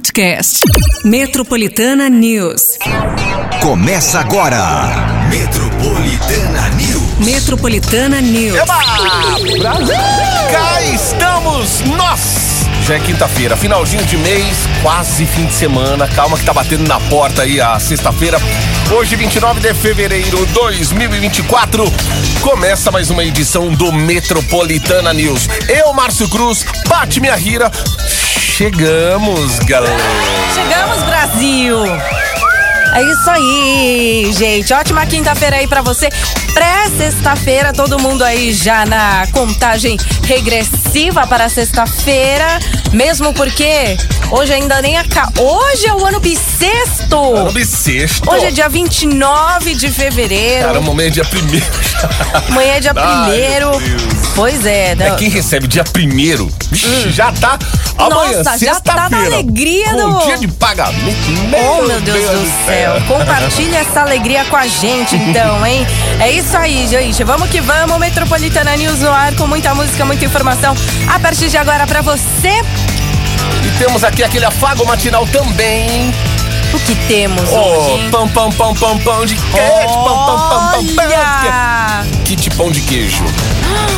podcast. Metropolitana News. Começa agora. Metropolitana News. Metropolitana News. Eba! Brasil! Cá estamos nós! Já é quinta-feira, finalzinho de mês, quase fim de semana. Calma que tá batendo na porta aí a sexta-feira. Hoje, 29 de fevereiro de 2024, começa mais uma edição do Metropolitana News. Eu, Márcio Cruz, bate minha rira. Chegamos, galera. Chegamos, Brasil! É isso aí, gente. Ótima quinta-feira aí pra você. Pré-sexta-feira, todo mundo aí já na contagem regressiva para sexta-feira. Mesmo porque hoje ainda nem acabou. Hoje é o ano bissexto. Ano bissexto. Hoje é dia 29 de fevereiro. Caramba, amanhã é dia primeiro. Amanhã é dia primeiro. meu Deus. Pois é. É não- quem recebe dia primeiro. Vixe, já tá amanhã, Hum. Nossa, já tá na alegria do- dia de pagamento. Oh, meu Deus, do céu. Compartilha essa alegria com a gente, então, hein? É isso aí, gente. Vamos que vamos. Metropolitana News no ar, com muita música, muita informação. A partir de agora, pra você, E temos aqui aquele afago matinal também. o que temos Oh, hoje? pão, pão, pão, pão, pão de queijo. Pão, pão, pão, pão, pão. Kit pão de queijo.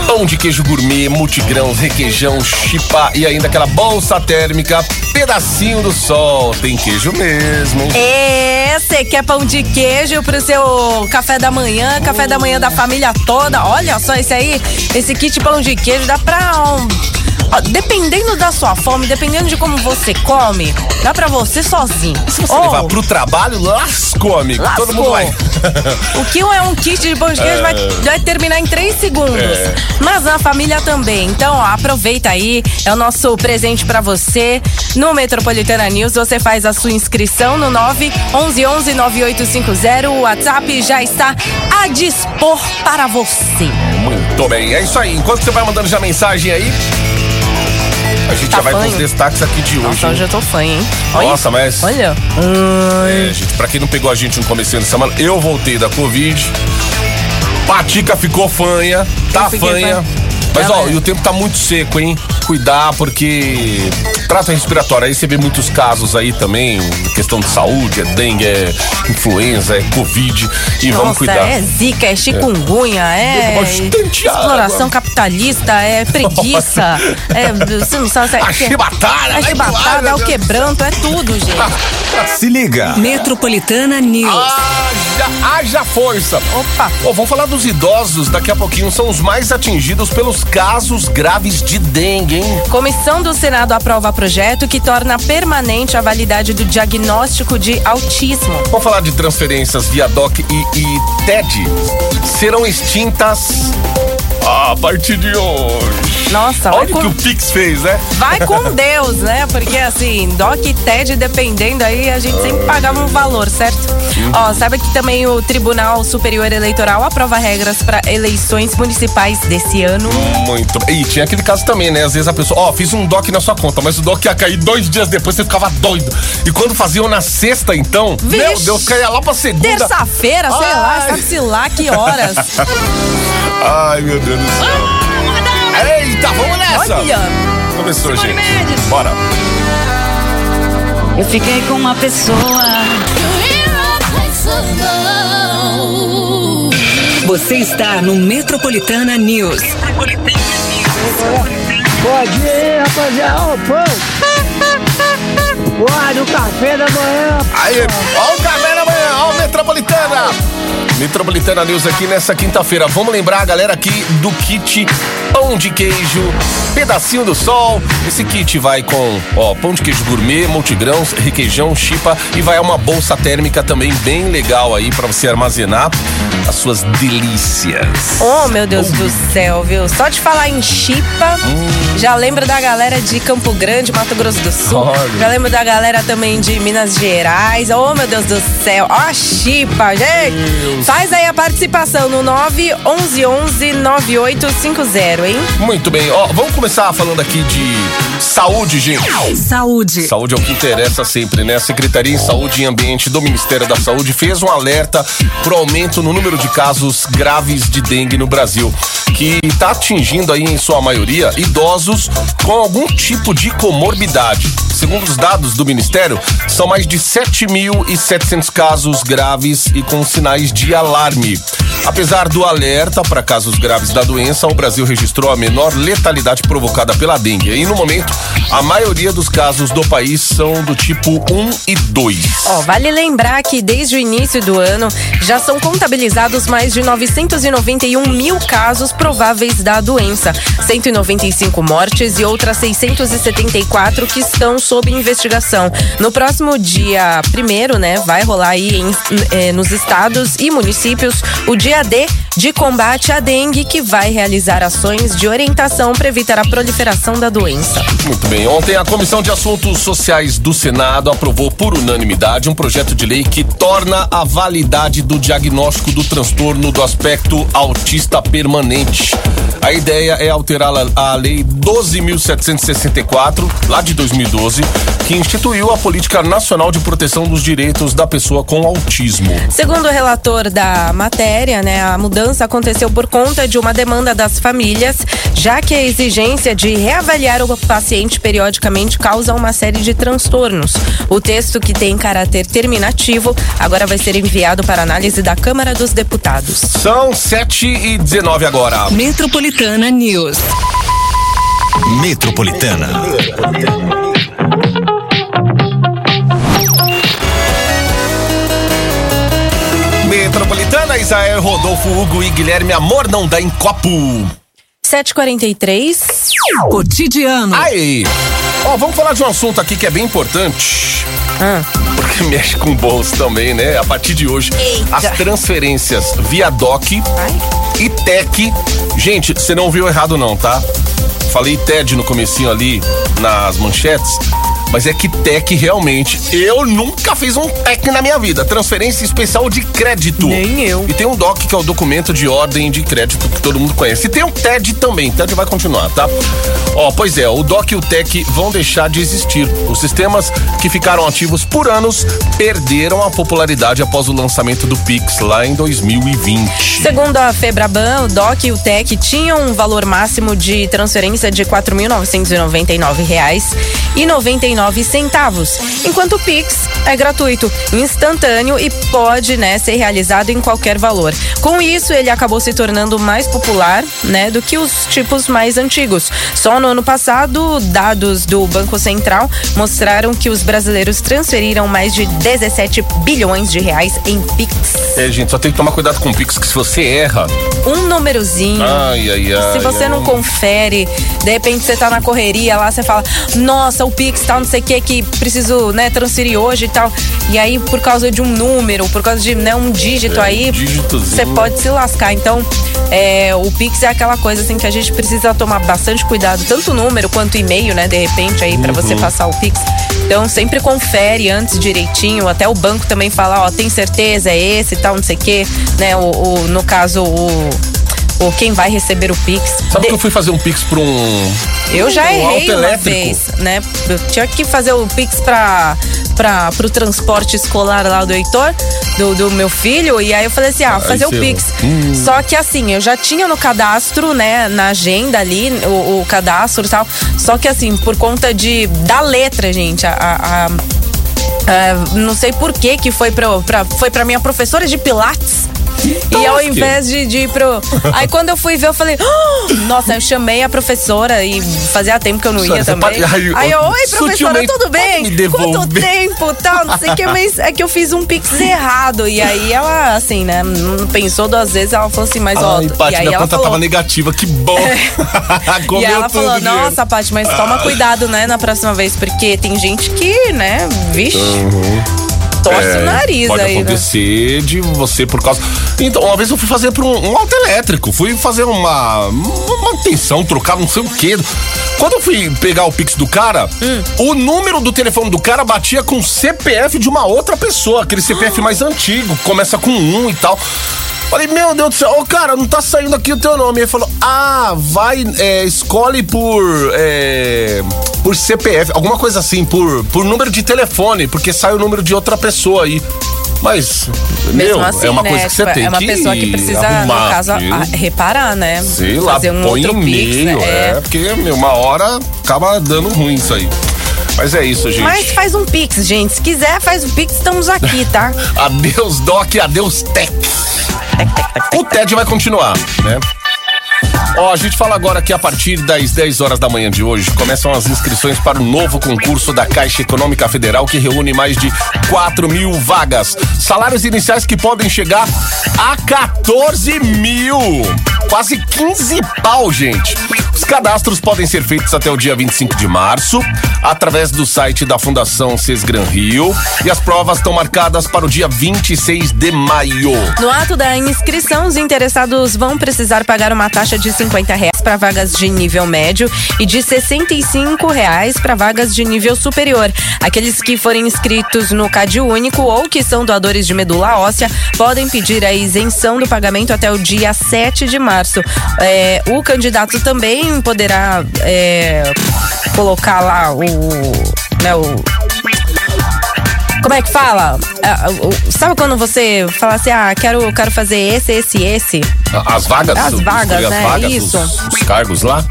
Pão de queijo gourmet, multigrãos, requeijão, chipa e ainda aquela bolsa térmica, pedacinho do sol. Tem queijo mesmo, hein? É, você quer pão de queijo pro seu café da manhã, café da manhã da família toda? Olha só esse aí, esse kit pão de queijo dá pra um. Dependendo da sua fome, dependendo de como você come, dá pra você sozinho. Se você Oh, levar pro trabalho, lascou, amigo. Lascou. Todo mundo vai. O que é um kit de de queijo vai, vai terminar em três segundos. É. Mas a família também. Então, ó, aproveita aí. É o nosso presente pra você. No Metropolitana News, você faz a sua inscrição no 911 9850. O WhatsApp já está a dispor para você. Muito bem, é isso aí. Enquanto você vai mandando já mensagem aí, a gente Tá já vai com os fanho? destaques aqui de hoje. Nossa, hoje eu tô fã, hein? Nossa, mas. Olha. É, gente, pra quem não pegou a gente no começo da semana, eu voltei da Covid. Patica ficou fanha, tá fanha. Mas ó, é. e o tempo tá muito seco, hein? Cuidar, porque trata respiratória. Aí você vê muitos casos aí também, questão de saúde, é dengue, é influenza, é covid. E vamos Nossa, cuidar. é zica, é chikungunya, é Bastante exploração água. capitalista, é preguiça, é, você não sabe... A chibatada, A vai pro ar, chibatada, é o quebranto, é tudo, gente. Se liga. Metropolitana News. Haja, haja força. Opa. Ó, vamos falar dos idosos daqui a pouquinho. São os mais atingidos pelos casos graves de dengue, hein? Comissão do Senado aprova projeto que torna permanente a validade do diagnóstico de autismo. Vamos falar de transferências via DOC e, e TED. Serão extintas a partir de hoje. Nossa, Olha o que com, o Pix fez, né? vai com Deus, né? Porque assim, DOC e TED, dependendo aí, a gente sempre pagava um valor, certo? Ó, sabe que também o Tribunal Superior Eleitoral aprova regras para eleições municipais desse ano. Muito bem. E tinha aquele caso também, né? Às vezes a pessoa, ó, fiz um DOC na sua conta, mas o DOC ia cair dois dias depois, você ficava doido. E quando faziam na sexta, então, meu Vixe. Deus, caía lá pra segunda. Terça-feira, sei lá, sabe-se lá que horas. Ai, meu Deus do céu. Eita, vamos nessa! Olha. Começou, gente. Mendes. Bora. Eu fiquei com uma pessoa. Você está no Metropolitana News. Bom dia, rapaziada. Ô, pão. Boa, no café da manhã. Aí, ó o café da manhã, ó o Metropolitana. Metropolitana News aqui nessa quinta-feira. Vamos lembrar a galera aqui do kit pão de queijo, pedacinho do sol. Esse kit vai com, ó, pão de queijo gourmet, multigrãos, requeijão, chipa e vai uma bolsa térmica também bem legal aí pra você armazenar as suas delícias. Oh, meu Deus do céu, viu? Só de falar em chipa, já lembro da galera de Campo Grande, Mato Grosso do Sul. Olha. Já lembro da galera também de Minas Gerais. Oh, meu Deus do céu. Ó, a chipa, gente. Faz aí a participação no 911 9850, hein? Muito bem, ó, vamos começar falando aqui de Saúde, gente. Saúde. Saúde é o que interessa sempre, né? A Secretaria em Saúde e Ambiente do Ministério da Saúde fez um alerta pro aumento no número de casos graves de dengue no Brasil, que está atingindo aí, em sua maioria, idosos com algum tipo de comorbidade. Segundo os dados do Ministério, são mais de 7.700 casos graves e com sinais de alarme. Apesar do alerta para casos graves da doença, o Brasil registrou a menor letalidade provocada pela dengue. E no momento, a maioria dos casos do país são do tipo 1 e 2. Ó, vale lembrar que desde o início do ano já são contabilizados mais de 991 mil casos prováveis da doença, 195 mortes e outras 674 que estão sob investigação. No próximo dia primeiro, né, vai rolar aí em- eh, nos estados e municípios o dia D de combate à dengue, que vai realizar ações de orientação para evitar a proliferação da doença. Muito bem. Ontem a Comissão de Assuntos Sociais do Senado aprovou por unanimidade um projeto de lei que torna a validade do diagnóstico do transtorno do aspecto autista permanente. A ideia é alterar a, lei 12.764, lá de 2012, que instituiu a Política Nacional de Proteção dos Direitos da Pessoa com Autismo. Segundo o relator da matéria, né, a mudança aconteceu por conta de uma demanda das famílias, já que a exigência de reavaliar o paciente periodicamente causa uma série de transtornos. O texto, que tem caráter terminativo, agora vai ser enviado para análise da Câmara dos Deputados. São 7 e 19 agora. Metropolitana News. Metropolitana. Metropolitana, Isael, Rodolfo, Hugo e Guilherme. Amor não dá em copo. 7h43. Cotidiano. Aí, ó, vamos falar de um assunto aqui que é bem importante. Ah. Porque mexe com o bolso também, né? A partir de hoje, Eita. as transferências via DOC e TEC. Gente, você não viu errado não, tá? Falei TED no comecinho ali, nas manchetes. Mas é que TEC realmente, eu nunca fiz um TEC na minha vida. Transferência especial de crédito. Nem eu. E tem um DOC que é o documento de ordem de crédito que todo mundo conhece. E tem um TED também. TED vai continuar, tá? Ó, pois é, o DOC e o TEC vão deixar de existir. Os sistemas que ficaram ativos por anos perderam a popularidade após o lançamento do Pix lá em 2020. Segundo a Febraban, o DOC e o TEC tinham um valor máximo de transferência de R$ 4.999,99 centavos, enquanto o Pix é gratuito, instantâneo e pode, né, ser realizado em qualquer valor. Com isso, ele acabou se tornando mais popular, né, do que os tipos mais antigos. Só no ano passado, dados do Banco Central mostraram que os brasileiros transferiram mais de 17 bilhões de reais em Pix. É, gente, só tem que tomar cuidado com o Pix, que se você erra. um númerozinho. Ai, ai, ai. Se você não confere, de repente você tá na correria lá, você fala, nossa, o Pix tal, não sei o que, que preciso, né, transferir hoje e tal. E aí, por causa de um número, por causa de né, um dígito É, aí, um você pode se lascar. Então, é, o Pix é aquela coisa assim que a gente precisa tomar bastante cuidado, tanto o número quanto o e-mail, né, de repente aí, pra Uhum. você passar o Pix. Então, sempre confere antes direitinho, até o banco também fala, ó, tem certeza, é esse e tal, não sei o que, né, o, o- no caso, o quem vai receber o Pix. Sabe De- que eu fui fazer um Pix pra um. eu já um errei uma elétrico. vez, né? Eu tinha que fazer o Pix pra, pra, pro transporte escolar lá do Heitor, do, do meu filho, e aí eu falei assim, ah, fazer o Pix. errou. Só que assim, eu já tinha no cadastro, né, na agenda ali, o, o cadastro e tal, só que assim, por conta de, da letra, gente, a- a- a ah, não sei por que que foi pra, foi pra minha professora de pilates. E ao invés de, de ir pro. Aí quando eu fui ver, eu falei, "Ah!" nossa, eu chamei a professora e fazia tempo que eu não ia Você também. pode- ai, Aí eu, oi, professora, sutilmente, tudo bem? pode me Quanto devolver?" tempo tal, não sei o que, mas é que eu fiz um pix errado. E aí ela, assim, né, não pensou duas vezes, ela falou assim, mas ó. Ai, Paty, e aí minha ela conta falou. tava negativa, que bom. E Comeu ela tudo falou, dinheiro. nossa, Paty, mas toma cuidado, né, na próxima vez, porque tem gente que, né, vixe, torce o nariz. É, Pode aí, né? acontecer de você por causa. Então, uma vez eu fui fazer para um, um auto elétrico, fui fazer uma, uma manutenção, trocar não sei o quê. Quando eu fui pegar o Pix do cara, Hum. o número do telefone do cara batia com o CPF de uma outra pessoa, aquele CPF mais antigo, começa com um e tal. Falei, meu Deus do céu, ô cara, não tá saindo aqui o teu nome. Ele falou, ah, vai, é, escolhe por. É, por CPF, alguma coisa assim, por, por número de telefone, porque sai o número de outra pessoa aí. Mas, Mesmo meu, assim, é uma né? coisa que você tipo, tem É uma que pessoa que precisa, arrumar, no caso, a- reparar, né? Sei lá, Fazer um põe outro pix, e-mail, né? é. porque, meu, uma hora acaba dando ruim isso aí. Mas é isso, gente. Mas faz um pix, gente. Se quiser, faz um pix, estamos aqui, tá? Adeus, Doc, adeus, Tech. O TED vai continuar, né? Ó, a gente fala agora que a partir das 10 horas da manhã de hoje começam as inscrições para o novo concurso da Caixa Econômica Federal que reúne mais de 4 mil vagas. Salários iniciais que podem chegar a 14 mil. Quase 15 pau, gente. Os cadastros podem ser feitos até o dia 25 de março, através do site da Fundação Sesgran Rio. E as provas estão marcadas para o dia 26 de maio. No ato da inscrição, os interessados vão precisar pagar uma taxa de 50 reais para vagas de nível médio e de 65 reais para vagas de nível superior. Aqueles que forem inscritos no CAD único ou que são doadores de medula óssea podem pedir a isenção do pagamento até o dia 7 de março. É, o candidato também poderá é, colocar lá o, né, o como é que fala? O- Sabe quando você fala assim, ah, quero, quero fazer esse, esse, esse? As vagas? As vagas, né? As vagas, Isso. Os, os cargos lá?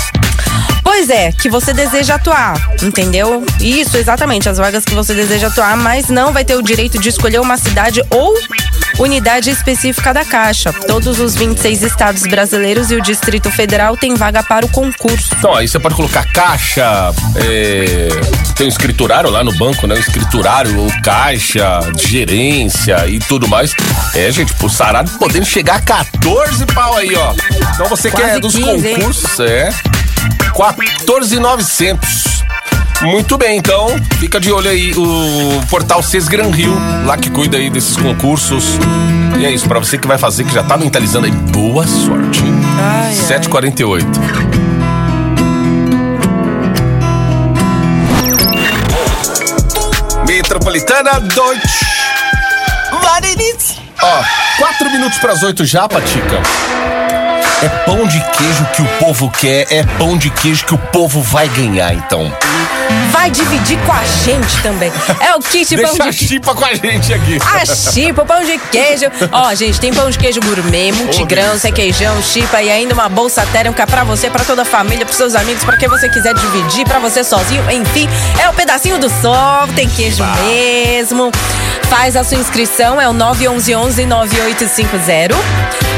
Pois é, que você deseja atuar, entendeu? Isso, exatamente, as vagas que você deseja atuar, mas não vai ter o direito de escolher uma cidade ou unidade específica da Caixa. Todos os 26 estados brasileiros e o Distrito Federal têm vaga para o concurso. Então, aí você pode colocar caixa, é, tem o escriturário lá no banco, né? O escriturário, ou caixa, gerência e tudo mais. É, gente, pro salário podendo chegar a 14 pau aí, ó. Então você Quase quer dos 15, hein? concursos, é. 14,900. Muito bem, então fica de olho aí o portal Sesgran Rio, lá que cuida aí desses concursos. E é isso, pra você que vai fazer, que já tá mentalizando aí, boa sorte. hein? Ai, 7h48. Metropolitana Deutsch. Varenitz. Ó, quatro minutos pras oito já, Patica. É pão de queijo que o povo quer, é pão de queijo que o povo vai ganhar, então. Vai dividir com a gente também. É o kit pão Deixa a de chipa com a gente aqui. A chipa, o pão de queijo. Ó, gente, tem pão de queijo gourmet, multigrãos, delícia. requeijão, chipa e ainda uma bolsa térmica pra você, pra toda a família, pros seus amigos, pra quem você quiser dividir, pra você sozinho. Enfim, é o pedacinho do sol, tem queijo mesmo. Faz a sua inscrição, é o 911 9850.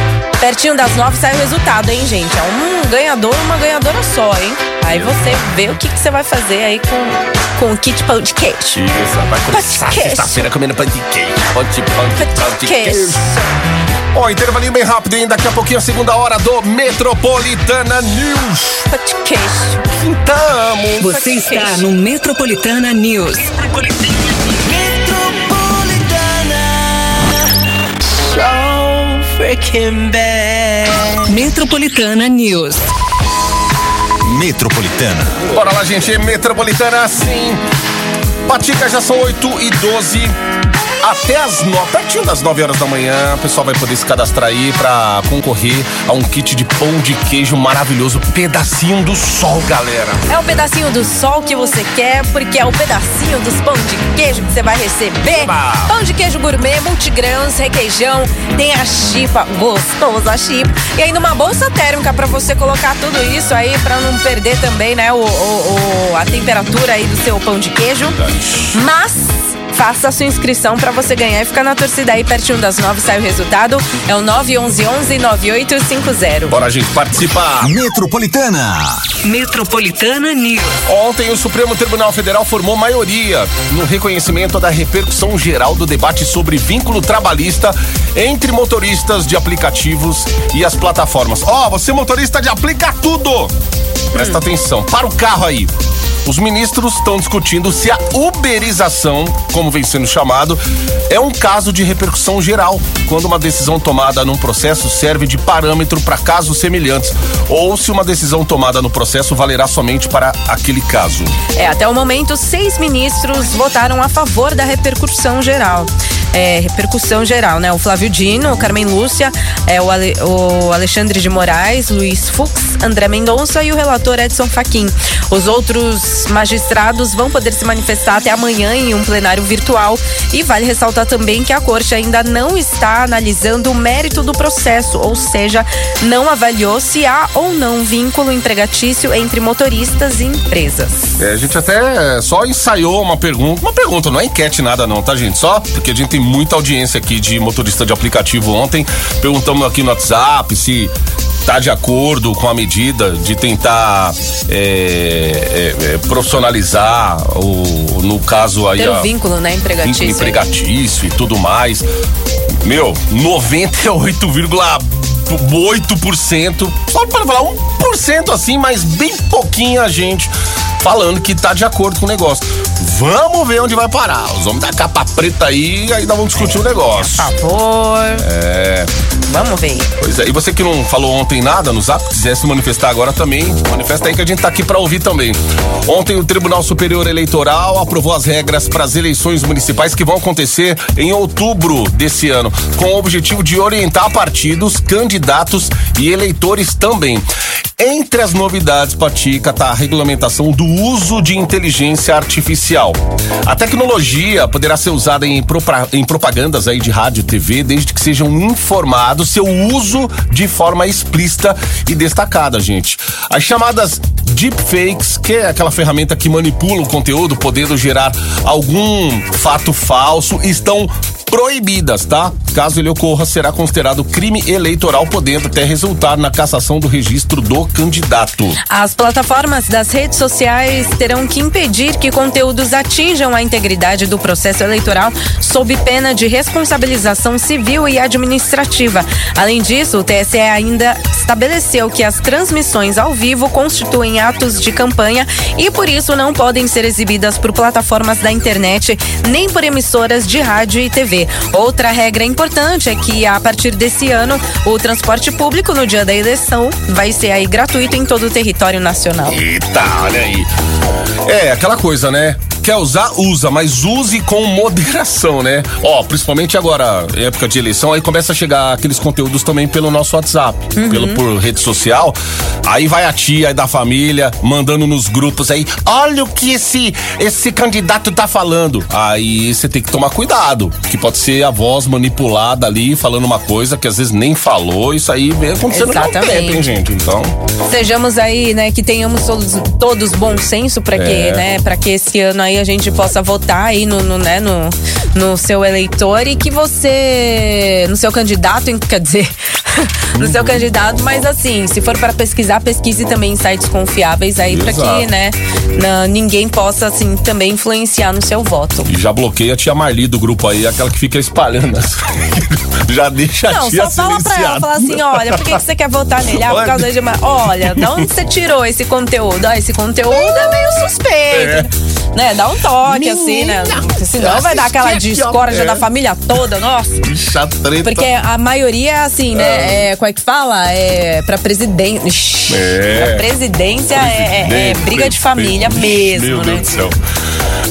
Pertinho das nove sai o resultado, hein, gente? É um ganhador, uma ganhadora só, hein? Aí você vê o que, que você vai fazer aí com, com o kit pão de queijo. Isso, vai começar sexta-feira comendo pão de queijo. Pão de pão de, pão de queijo. queijo. Ó, intervalinho bem rápido, hein? Daqui a pouquinho a segunda hora do Metropolitana News. Pão de queijo. Então, Você está no Metropolitana News. Metropolitana News. Metropolitana. bora lá, gente. Metropolitana, sim. Patica, já são 8 e 12. Até as 9, pertinho das 9 horas da manhã, o pessoal vai poder se cadastrar aí pra concorrer a um kit de pão de queijo maravilhoso. Pedacinho do sol, galera. É o pedacinho do sol que você quer, porque é o pedacinho dos pão de queijo que você vai receber. Eba! Pão de queijo gourmet, multigrãos, requeijão, tem a chipa, gostoso a chipa. E ainda uma bolsa térmica pra você colocar tudo isso aí, pra não perder também, né, o, o- o- a temperatura aí do seu pão de queijo. Mas faça a sua inscrição pra você ganhar e ficar na torcida aí pertinho das nove sai o resultado. É o 911 9850. Bora, gente, participar. Metropolitana. Metropolitana News. Ontem, o Supremo Tribunal Federal formou maioria no reconhecimento da repercussão geral do debate sobre vínculo trabalhista entre motoristas de aplicativos e as plataformas. Ó, você motorista de aplica tudo! Presta atenção, para o carro aí. Os ministros estão discutindo se a uberização, como vem sendo chamado, é um caso de repercussão geral, quando uma decisão tomada num processo serve de parâmetro para casos semelhantes, ou se uma decisão tomada no processo valerá somente para aquele caso. É, até o momento, seis ministros votaram a favor da repercussão geral. é, repercussão geral, né? O Flávio Dino, o Carmen Lúcia, é, o, Ale, o Alexandre de Moraes, Luiz Fux, André Mendonça e o relator Edson Fachin. Os outros magistrados vão poder se manifestar até amanhã em um plenário virtual e vale ressaltar também que a corte ainda não está analisando o mérito do processo, ou seja, não avaliou se há ou não vínculo empregatício entre motoristas e empresas. É, a gente até só ensaiou uma pergunta, uma pergunta, não é enquete nada não, tá gente? Só porque a gente tem muita audiência aqui de motorista de aplicativo ontem, perguntamos aqui no WhatsApp se tá de acordo com a medida de tentar é, é, é, profissionalizar o, no caso aí Ter a, o vínculo, né, empregatício. vínculo empregatício e tudo mais. Meu, 98,8%, só para falar 1% assim, mas bem pouquinha gente falando que tá de acordo com o negócio. Vamos ver onde vai parar. Os homens da capa preta aí, aí nós vamos discutir o negócio. Por favor. É. Vamos ver. Pois é, e você que não falou ontem nada no zap, quiser se manifestar agora também, manifesta aí que a gente tá aqui para ouvir também. Ontem o Tribunal Superior Eleitoral aprovou as regras para as eleições municipais que vão acontecer em outubro desse ano, com o objetivo de orientar partidos, candidatos e eleitores também. Entre as novidades, Patica, tá a regulamentação do uso de inteligência artificial. A tecnologia poderá ser usada em, em propagandas aí de rádio e TV, desde que sejam informados seu uso de forma explícita e destacada, gente. As chamadas deepfakes, que é aquela ferramenta que manipula o conteúdo, podendo gerar algum fato falso, estão proibidas, tá? Caso ele ocorra, será considerado crime eleitoral, podendo até resultar na cassação do registro do candidato. As plataformas das redes sociais terão que impedir que conteúdos atinjam a integridade do processo eleitoral sob pena de responsabilização civil e administrativa. Além disso, o TSE ainda estabeleceu que as transmissões ao vivo constituem atos de campanha e por isso não podem ser exibidas por plataformas da internet nem por emissoras de rádio e TV. Outra regra importante é que a partir desse ano o transporte público no dia da eleição vai ser aí gratuito em todo o território nacional. Eita, olha aí. É, aquela coisa, né? Quer usar, usa, mas use com moderação, né? Ó, principalmente agora, época de eleição, aí começa a chegar aqueles conteúdos também pelo nosso WhatsApp, pelo por rede social. Aí vai a tia da família mandando nos grupos aí, olha o que esse esse candidato tá falando. Aí você tem que tomar cuidado, que pode ser a voz manipulada ali falando uma coisa que às vezes nem falou. Isso aí vem acontecendo Exatamente. tempo, hein, gente? Então, Sejamos aí, né, que tenhamos todos, todos bom senso para que, É. né, para que esse ano aí a gente possa votar aí no, no, né, no, no seu eleitor e que você, no seu candidato, quer dizer, no seu candidato, mas assim, se for para pesquisar, pesquise também em sites confiáveis aí para que, né, na- ninguém possa assim também influenciar no seu voto. E já bloqueia a tia Marli do grupo aí, aquela que fica espalhando. já deixa a Não, tia só fala pra ela, fala assim, olha, por que, que você quer votar nele? Ah, por Olha. causa de uma... Olha, de onde você tirou esse conteúdo? Ah, esse conteúdo é meio suspeito. Né? Dá um toque, assim, né? Porque senão vai dar aquela discórdia É. da família toda, nossa. Bicha treta. Porque a maioria, assim, né? É, como é que fala? É pra presidente. É. Pra presidência é, é- é briga de família mesmo, Meu né? Deus do céu.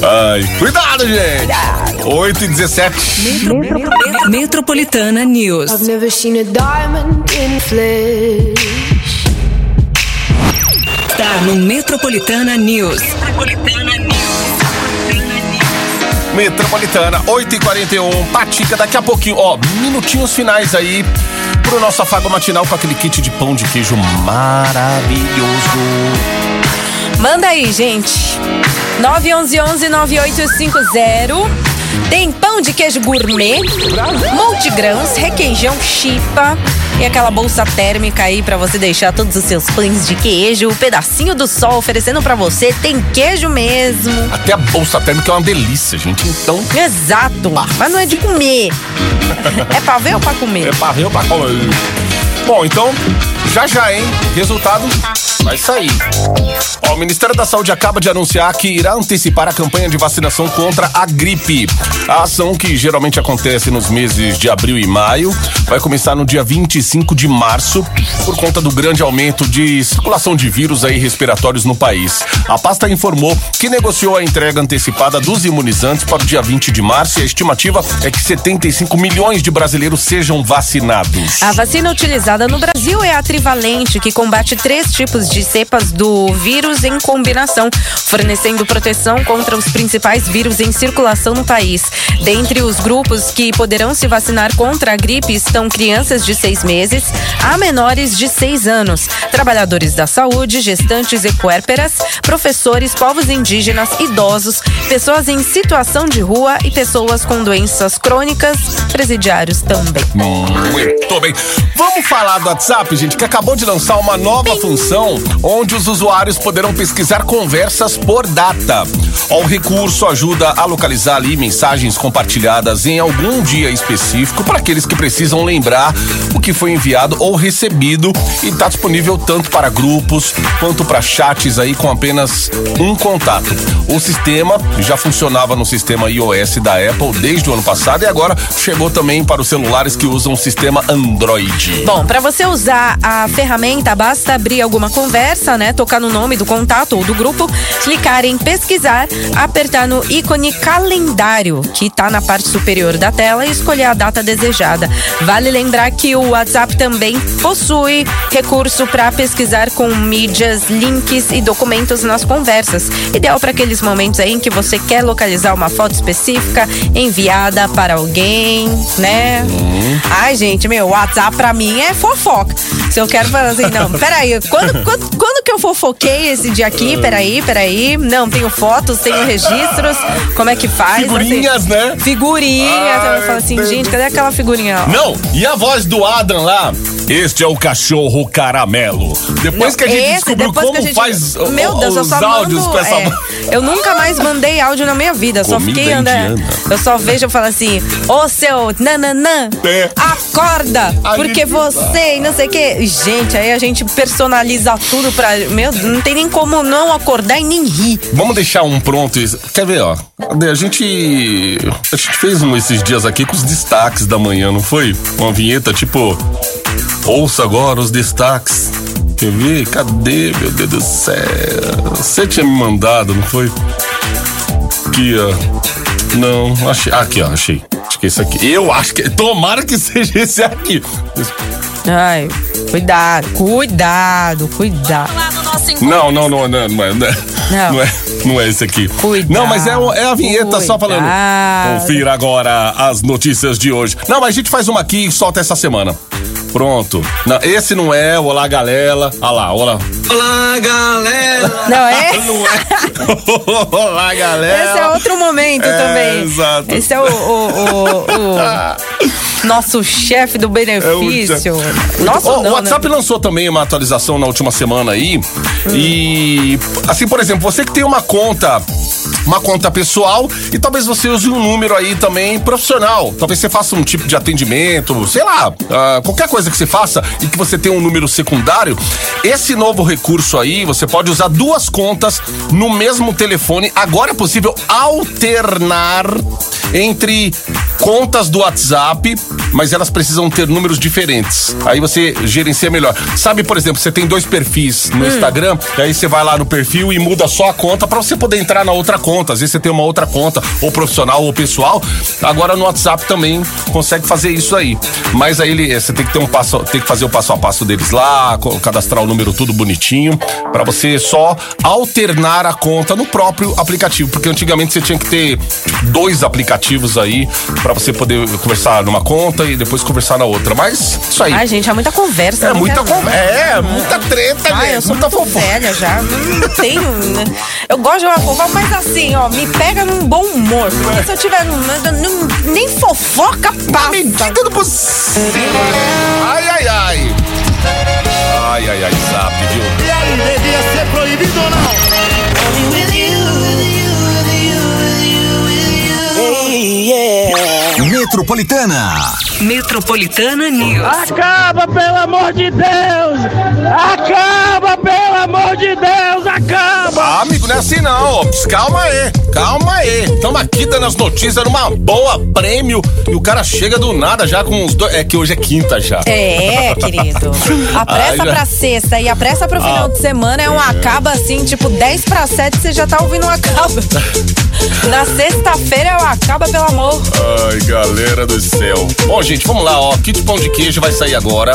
Ai, cuidado, gente. 8 e 17. Metropolitana News. I've never seen a diamond in flesh. Está no Metropolitana News. Metropolitana, 8 e 41 Patica, daqui a pouquinho, ó, minutinhos finais aí pro nosso afago matinal com aquele kit de pão de queijo maravilhoso. Manda aí, gente. 911-9850. Tem pão de queijo gourmet, multigrãos, requeijão chipa e aquela bolsa térmica aí pra você deixar todos os seus pães de queijo. O pedacinho do sol oferecendo pra você. Tem queijo mesmo. Até a bolsa térmica é uma delícia, gente. Então, Exato. Mas não é de comer. É pra ver ou pra comer? é pra ver ou pra comer. Bom, então, já já, hein? Resultado Vai sair. Ó, o Ministério da Saúde acaba de anunciar que irá antecipar a campanha de vacinação contra a gripe. A ação, que geralmente acontece nos meses de abril e maio, vai começar no dia 25 de março, por conta do grande aumento de circulação de vírus aí respiratórios no país. A pasta informou que negociou a entrega antecipada dos imunizantes para o dia 20 de março e a estimativa é que 75 milhões de brasileiros sejam vacinados. A vacina utilizada no Brasil é a trivalente, que combate três tipos de cepas do vírus em combinação, fornecendo proteção contra os principais vírus em circulação no país. Dentre os grupos que poderão se vacinar contra a gripe estão crianças de seis meses a menores de seis anos, trabalhadores da saúde, gestantes e puérperas, professores, povos indígenas, idosos, pessoas em situação de rua e pessoas com doenças crônicas, presidiários também. Muito bem. Vamos falar do WhatsApp, gente, que acabou de lançar uma nova função onde os usuários poderão pesquisar conversas por data. O recurso ajuda a localizar ali mensagens compartilhadas em algum dia específico para aqueles que precisam lembrar o que foi enviado ou recebido e está disponível tanto para grupos quanto para chats aí com apenas um contato. O sistema já funcionava no sistema iOS da Apple desde o ano passado e agora chegou também para os celulares que usam o sistema Android. Bom, para você usar a ferramenta, basta abrir alguma conversa, né? Tocar no nome do contato ou do grupo, clicar em pesquisar, apertar no ícone calendário, que está na parte superior da tela, e escolher a data desejada. Vale lembrar que o WhatsApp também possui recurso para pesquisar com mídias, links e documentos nas conversas. Ideal para aqueles momentos aí em que você quer localizar uma foto específica enviada para alguém, né? Ai, gente, meu, WhatsApp pra mim é fofoca. Se eu quero falar assim, não, peraí, quando, quando, quando que eu fofoquei esse dia aqui? Peraí, peraí. Não, tenho fotos, tenho registros. Como é que faz? Figurinhas, Assim, né? Figurinhas. Ai, eu falo assim, gente, cadê aquela figurinha? Não, e a voz do Adam lá? Este é o cachorro caramelo. Depois Não, que a gente esse, descobriu como gente- faz Meu Deus, eu os só áudios mando, com essa é. Eu nunca mais mandei áudio na minha vida. Só fiquei andando. indiana. Eu só vejo e falo assim: Ô seu nananã, É. acorda! Porque você e não sei o quê. Gente, aí a gente personaliza tudo pra. Meu, não tem nem como não acordar e nem rir. Vamos deixar um pronto. isso. Quer ver, ó? A gente. A gente fez um esses dias aqui com os destaques da manhã, não foi? Uma vinheta tipo. Ouça agora os destaques. Quer ver? Cadê, meu Deus do céu? Você tinha me mandado, não foi? Aqui, ó. Não, achei. ah, Aqui, ó, achei. Acho que é esse aqui. Eu acho que. Tomara que seja esse aqui. Ai, cuidado, cuidado, cuidado. Não, não, não, não, não é. Não é, Não. não é, não é esse aqui. Cuidado. Não, mas é, é a vinheta só falando. Cuidado. Confira agora as notícias de hoje. Não, mas a gente faz uma aqui e solta essa semana. Pronto. Não, esse não é o Olá Galera. Olha lá, olá. Olá, galera! Não é? Não é. Olá, galera. Esse é outro momento É, também. exato. Esse é o, o- o- o nosso chefe do benefício. Nossa, Ó, não, o WhatsApp lançou também uma atualização na última semana aí. E assim, por exemplo, você que tem uma conta, uma conta pessoal e talvez você use um número aí também profissional. Talvez você faça um tipo de atendimento, sei lá, ah, qualquer coisa que você faça e que você tenha um número secundário. Esse novo recurso aí, você pode usar duas contas no mesmo telefone. Agora é possível alternar entre contas do WhatsApp, mas elas precisam ter números diferentes. Aí você gerencia melhor. Sabe, por exemplo, você tem dois perfis no Instagram, e aí você vai lá no perfil e muda só a conta para você poder entrar na outra conta. Às vezes você tem uma outra conta, ou profissional ou pessoal. Agora no WhatsApp também consegue fazer isso aí. Mas aí ele, você tem que ter um passo, tem que fazer o passo a passo deles lá, cadastrar o número tudo bonitinho, para você só alternar a conta no próprio aplicativo, porque antigamente você tinha que ter dois aplicativos aí para você poder conversar numa conta e depois conversar na outra. Mas isso aí. Ai, gente, é muita conversa. é muita conversa. É, muita treta, Ai, gente. eu sou muita muito fofoca. velha já. Não tenho. né? Eu gosto de uma fofoca, mas assim, ó, me pega num bom humor. Porque se eu tiver num. num- nem fofoca passa. medida do possível. Ai, ai, ai. Ai, ai, ai, zap, viu? E aí, devia ser proibido ou não? Metropolitana. Metropolitana News. Acaba, pelo amor de Deus! Acaba, pelo amor de Deus! Acaba! Ah, amigo, não é assim não. ó. Calma aí, calma aí. Estamos aqui dando as notícias numa boa prêmio e o cara chega do nada já com os dois. É que hoje é quinta já. É, querido. A pressa já- pra sexta e a pressa pro final Ah, de semana é um acaba assim, tipo 10 pra 7, você já tá ouvindo um acaba. Na sexta-feira é o acaba, pelo amor. Ai, galera do céu. Bom, gente, vamos lá, ó. Kit pão de queijo vai sair agora.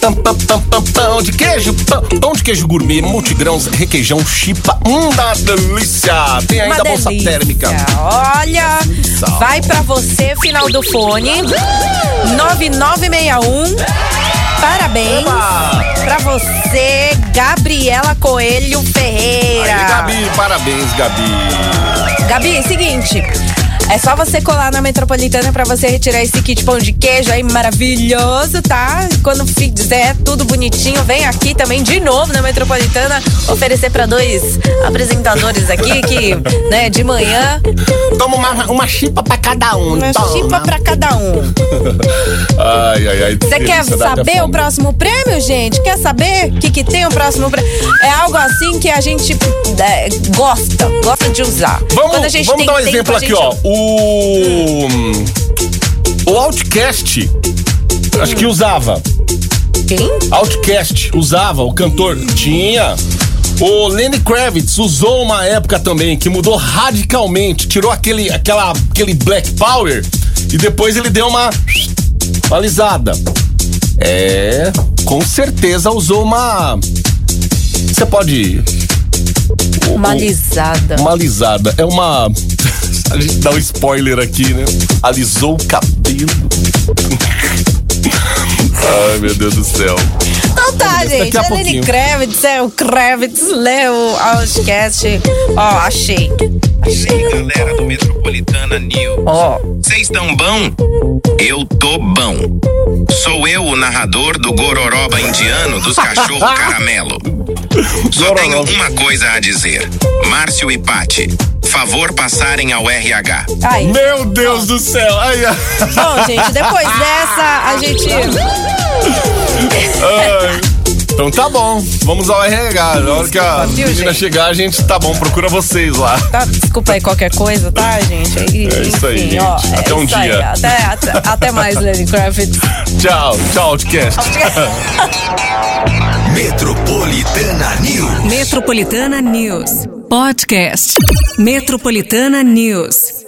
Pão, pão, pão, pão, pão de queijo, pão, pão de queijo gourmet, multigrãos, requeijão, chipa. Hum, da delícia. Tem ainda Uma a bolsa delícia. térmica. Olha, vai pra você, final do fone. 9961. Parabéns. Pra você, Gabriela Coelho Ferreira. Aí, Gabi, parabéns, Gabi. Gabi, é seguinte. É só você colar na Metropolitana pra você retirar esse kit pão de queijo aí maravilhoso, tá? Quando fizer tudo bonitinho, vem aqui também de novo na Metropolitana oferecer pra dois apresentadores aqui que, né, de manhã, Toma uma, uma chipa pra cada um. uma toma. chipa pra cada um. Ai, ai, ai. Você quer saber o próximo prêmio, gente? Quer saber o que, que tem o próximo prêmio? É algo assim que a gente é, gosta, gosta de usar. Vamos, Quando a gente vamos tem dar um tempo, exemplo aqui, gente ó. O. O Outcast. Acho que usava. Quem? Outcast usava, o cantor tinha. O Lenny Kravitz usou uma época também que mudou radicalmente, tirou aquele, aquela, aquele Black Power e depois ele deu uma alisada. É, com certeza usou uma. Você pode. o- Malizada. Uma alisada. É uma. A gente dá um spoiler aqui, né? Alisou o cabelo. Ai, meu Deus do céu. Então tá, gente. a É Lenny pouquinho. Kravitz, é o Kravitz, leu o Outcast. Ó, achei. Galera do Metropolitana News. Ó. Vocês tão bom? Eu tô bom. Sou eu o narrador do Gororoba indiano dos cachorro caramelo. Só tenho uma coisa a dizer. Márcio e Pati, favor passarem ao RH. Aí. Meu Deus do céu. Ai, ai. Bom, gente, depois dessa, a gente. Ai. Então tá bom, vamos ao RH. Na hora que a Viu, menina gente? chegar, a gente tá bom, procura vocês lá. Tá, desculpa aí qualquer coisa, tá, gente? E, É isso aí, enfim, ó, gente. é Até um isso aí. dia. Até, até, até mais, Lenny Kravitz. Tchau, tchau, Outcast. Metropolitana News. Metropolitana News. Podcast. Metropolitana News.